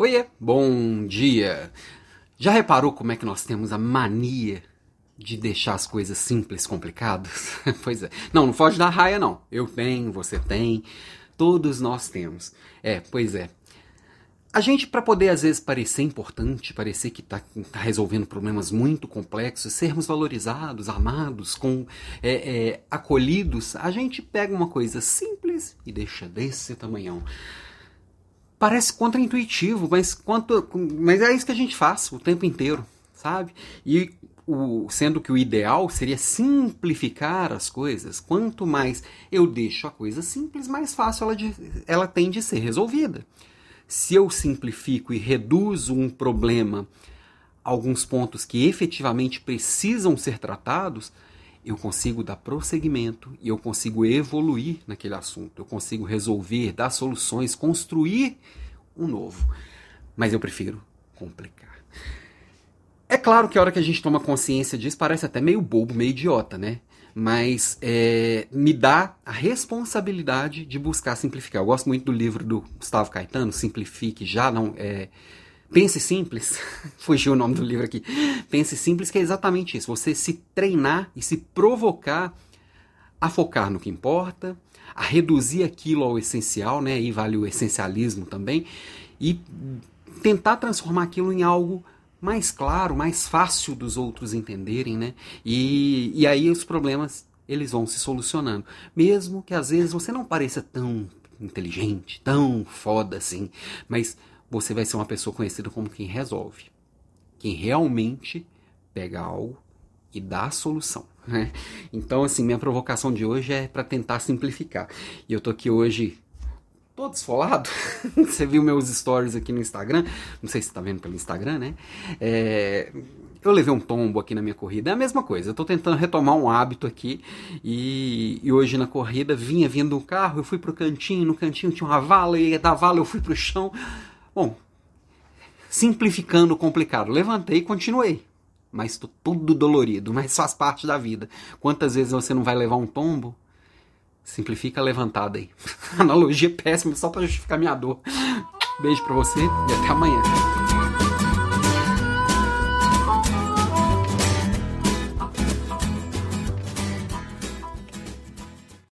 Oiê, bom dia! Já reparou como é que nós temos a mania de deixar as coisas simples complicadas? pois é. Não, não foge da raia, não. Eu tenho, você tem, todos nós temos. É, pois é. A gente, para poder às vezes parecer importante, parecer que está tá resolvendo problemas muito complexos, sermos valorizados, amados, com é, é, acolhidos, a gente pega uma coisa simples e deixa desse tamanhão. Parece contraintuitivo, mas, quanto, mas é isso que a gente faz o tempo inteiro, sabe? E o, sendo que o ideal seria simplificar as coisas. Quanto mais eu deixo a coisa simples, mais fácil ela, de, ela tem de ser resolvida. Se eu simplifico e reduzo um problema alguns pontos que efetivamente precisam ser tratados, eu consigo dar prosseguimento e eu consigo evoluir naquele assunto, eu consigo resolver, dar soluções, construir um novo. Mas eu prefiro complicar. É claro que a hora que a gente toma consciência disso parece até meio bobo, meio idiota, né? Mas é, me dá a responsabilidade de buscar simplificar. Eu gosto muito do livro do Gustavo Caetano, Simplifique Já, não é, Pense Simples, fugiu o nome do livro aqui. Pense Simples, que é exatamente isso. Você se treinar e se provocar a focar no que importa, a reduzir aquilo ao essencial, né? Aí vale o essencialismo também, e tentar transformar aquilo em algo mais claro, mais fácil dos outros entenderem, né? E, e aí os problemas eles vão se solucionando. Mesmo que às vezes você não pareça tão inteligente, tão foda assim, mas você vai ser uma pessoa conhecida como quem resolve. Quem realmente pega algo e dá a solução. Né? Então, assim, minha provocação de hoje é para tentar simplificar. E eu tô aqui hoje todo esfolado. você viu meus stories aqui no Instagram. Não sei se você tá vendo pelo Instagram, né? É, eu levei um tombo aqui na minha corrida. É a mesma coisa. Eu tô tentando retomar um hábito aqui. E, e hoje na corrida vinha vindo um carro. Eu fui pro cantinho. No cantinho tinha uma vala. E da vala eu fui pro chão. Bom, simplificando o complicado, levantei e continuei. Mas estou todo dolorido, mas faz parte da vida. Quantas vezes você não vai levar um tombo? Simplifica a levantada aí. Analogia péssima só para justificar minha dor. Beijo para você e até amanhã.